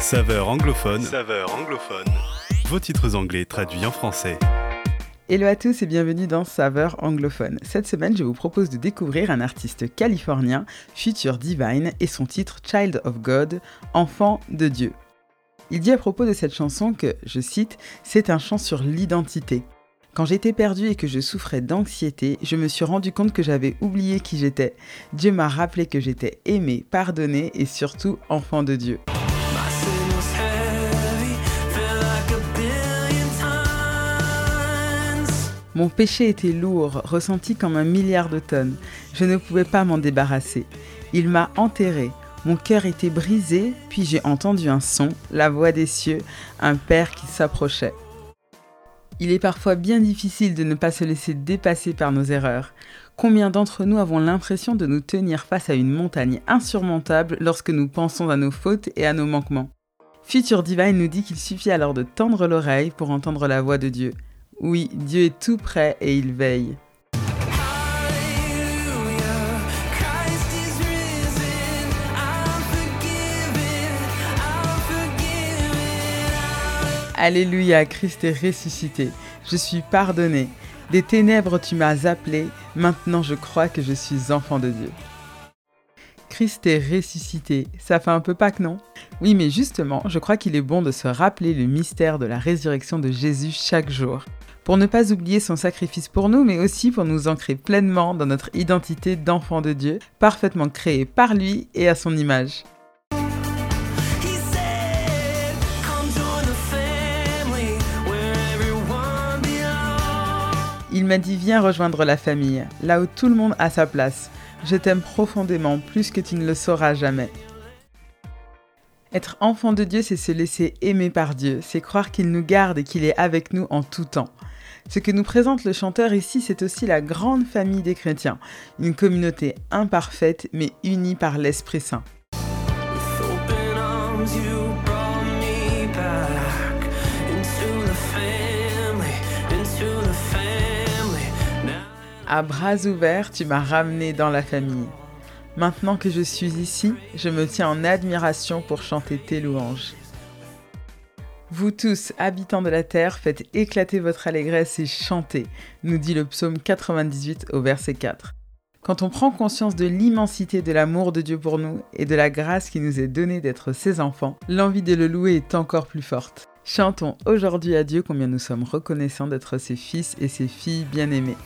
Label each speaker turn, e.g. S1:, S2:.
S1: Saveur anglophone. Saveur anglophone. Vos titres anglais traduits en français.
S2: Hello à tous et bienvenue dans Saveur anglophone. Cette semaine, je vous propose de découvrir un artiste californien, Future Divine, et son titre Child of God, Enfant de Dieu. Il dit à propos de cette chanson que, je cite, c'est un chant sur l'identité. Quand j'étais perdu et que je souffrais d'anxiété, je me suis rendu compte que j'avais oublié qui j'étais. Dieu m'a rappelé que j'étais aimé, pardonné et surtout enfant de Dieu. Mon péché était lourd, ressenti comme un milliard de tonnes. Je ne pouvais pas m'en débarrasser. Il m'a enterré. Mon cœur était brisé, puis j'ai entendu un son, la voix des cieux, un père qui s'approchait. Il est parfois bien difficile de ne pas se laisser dépasser par nos erreurs. Combien d'entre nous avons l'impression de nous tenir face à une montagne insurmontable lorsque nous pensons à nos fautes et à nos manquements? Future Divine nous dit qu'il suffit alors de tendre l'oreille pour entendre la voix de Dieu. Oui, Dieu est tout près et il veille. Alléluia, Christ est ressuscité. Je suis pardonné. Des ténèbres tu m'as appelé, maintenant je crois que je suis enfant de Dieu. Christ est ressuscité, ça fait un peu Pâques, non? Oui, mais justement, je crois qu'il est bon de se rappeler le mystère de la résurrection de Jésus chaque jour, pour ne pas oublier son sacrifice pour nous, mais aussi pour nous ancrer pleinement dans notre identité d'enfant de Dieu, parfaitement créé par lui et à son image. Il m'a dit viens rejoindre la famille, là où tout le monde a sa place. Je t'aime profondément, plus que tu ne le sauras jamais. Être enfant de Dieu, c'est se laisser aimer par Dieu, c'est croire qu'il nous garde et qu'il est avec nous en tout temps. Ce que nous présente le chanteur ici, c'est aussi la grande famille des chrétiens, une communauté imparfaite mais unie par l'Esprit Saint. À bras ouverts, tu m'as ramené dans la famille. Maintenant que je suis ici, je me tiens en admiration pour chanter tes louanges. Vous tous, habitants de la terre, faites éclater votre allégresse et chantez, nous dit le psaume 98 au verset 4. Quand on prend conscience de l'immensité de l'amour de Dieu pour nous et de la grâce qui nous est donnée d'être ses enfants, l'envie de le louer est encore plus forte. Chantons aujourd'hui à Dieu combien nous sommes reconnaissants d'être ses fils et ses filles bien-aimés.